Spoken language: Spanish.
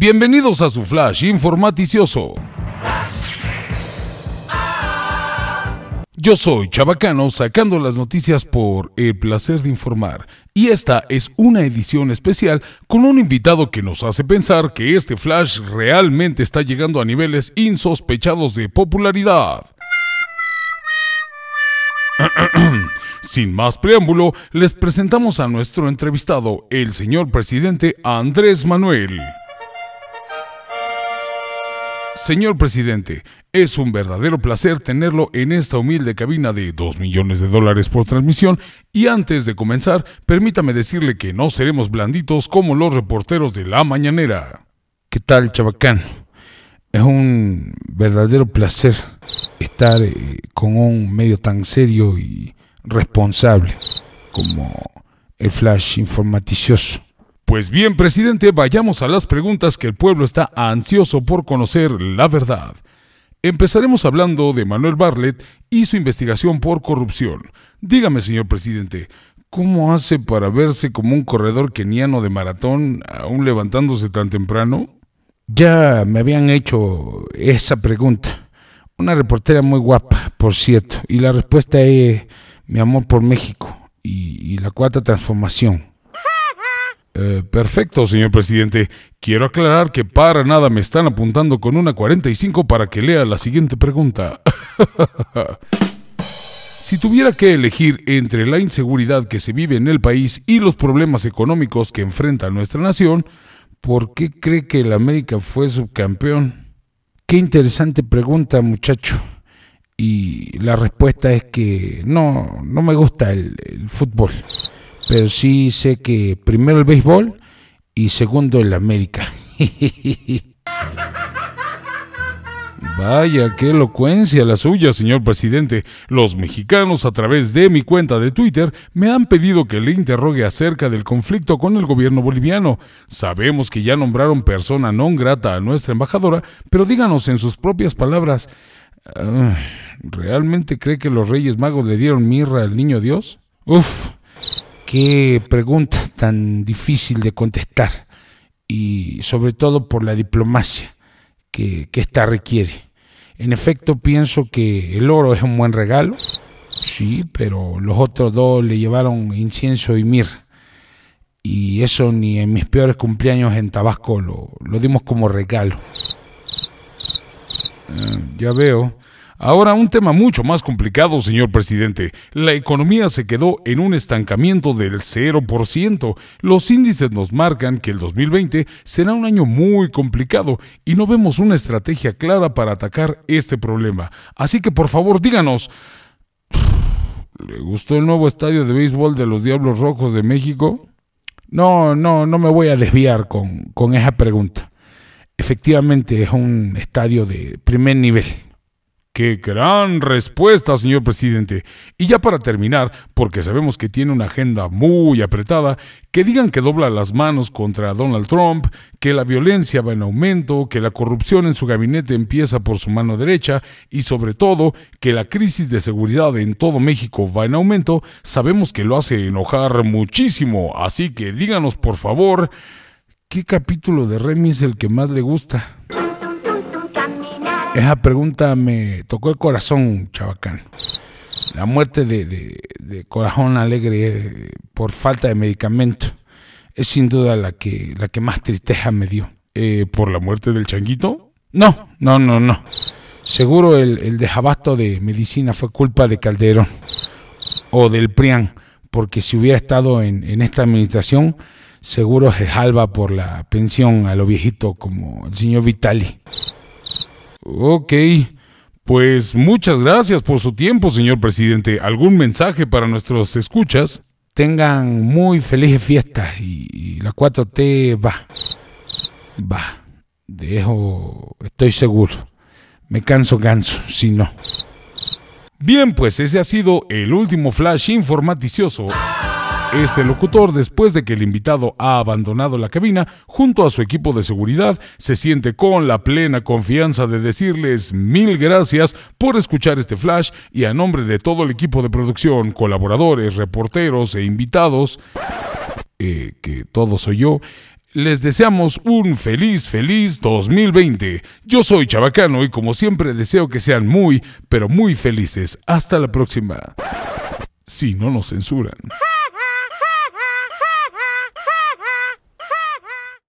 Bienvenidos a su flash informaticioso. Yo soy Chabacano sacando las noticias por el placer de informar y esta es una edición especial con un invitado que nos hace pensar que este flash realmente está llegando a niveles insospechados de popularidad. Sin más preámbulo, les presentamos a nuestro entrevistado, el señor presidente Andrés Manuel. Señor presidente, es un verdadero placer tenerlo en esta humilde cabina de 2 millones de dólares por transmisión y antes de comenzar, permítame decirle que no seremos blanditos como los reporteros de la mañanera. ¿Qué tal, Chabacán? Es un verdadero placer estar eh, con un medio tan serio y responsable como el Flash Informaticioso. Pues bien, presidente, vayamos a las preguntas que el pueblo está ansioso por conocer la verdad. Empezaremos hablando de Manuel Barlet y su investigación por corrupción. Dígame, señor presidente, ¿cómo hace para verse como un corredor keniano de maratón aún levantándose tan temprano? Ya me habían hecho esa pregunta. Una reportera muy guapa, por cierto, y la respuesta es mi amor por México y, la cuarta transformación. Eh, perfecto, señor presidente. Quiero aclarar que para nada me están apuntando con una 45 para que lea la siguiente pregunta. si tuviera que elegir entre la inseguridad que se vive en el país y los problemas económicos que enfrenta nuestra nación, ¿por qué cree que el América fue subcampeón? Qué interesante pregunta, muchacho. Y la respuesta es que no, no me gusta el, fútbol, pero sí sé que primero el béisbol y segundo el América. Vaya, qué elocuencia la suya, señor presidente. Los mexicanos a través de mi cuenta de Twitter me han pedido que le interrogue acerca del conflicto con el gobierno boliviano. Sabemos que ya nombraron persona non grata a nuestra embajadora, pero díganos en sus propias palabras, ¿Realmente cree que los Reyes Magos le dieron mirra al niño Dios? Uf, qué pregunta tan difícil de contestar. Y sobre todo por la diplomacia que, que esta requiere. En efecto, pienso que el oro es un buen regalo. Sí, pero los otros dos le llevaron incienso y mirra. Y eso ni en mis peores cumpleaños en Tabasco lo, lo dimos como regalo. Ah, ya veo. Ahora un tema mucho más complicado, señor presidente. La economía se quedó en un estancamiento del 0%. Los índices nos marcan que el 2020 será un año muy complicado y no vemos una estrategia clara para atacar este problema. Así que por favor díganos, ¿le gustó el nuevo estadio de béisbol de los Diablos Rojos de México? No, no, no me voy a desviar con, con esa pregunta. Efectivamente es un estadio de primer nivel Qué gran respuesta, señor presidente. Y ya para terminar, porque sabemos que tiene una agenda muy apretada, que digan que dobla las manos contra Donald Trump, que la violencia va en aumento, que la corrupción en su gabinete empieza por su mano derecha y sobre todo que la crisis de seguridad en todo México va en aumento, sabemos que lo hace enojar muchísimo. Así que díganos por favor, ¿qué capítulo de Remy es el que más le gusta? Esa pregunta me tocó el corazón, chabacán. La muerte de, Corazón Alegre eh, por falta de medicamento es sin duda la que, la que más tristeza me dio. Eh, ¿Por la muerte del changuito? No, no, no, no. Seguro el, desabasto de medicina fue culpa de Calderón o del PRIAN, porque si hubiera estado en, en esta administración, seguro se salva por la pensión a lo viejito como el señor Vitali. Ok, pues muchas gracias por su tiempo, señor presidente. ¿Algún mensaje para nuestros escuchas? Tengan muy felices fiestas y, la 4T va. Va. Dejo, estoy seguro. Me canso, canso, si no. Bien, pues ese ha sido el último flash informaticioso. Este locutor, después de que el invitado ha abandonado la cabina, junto a su equipo de seguridad, se siente con la plena confianza de decirles mil gracias por escuchar este flash y a nombre de todo el equipo de producción, colaboradores, reporteros e invitados, eh, que todo soy yo, Les deseamos un feliz, feliz 2020. Yo soy Chabacano y como siempre deseo que sean muy, pero muy felices. Hasta la próxima. Si no nos censuran.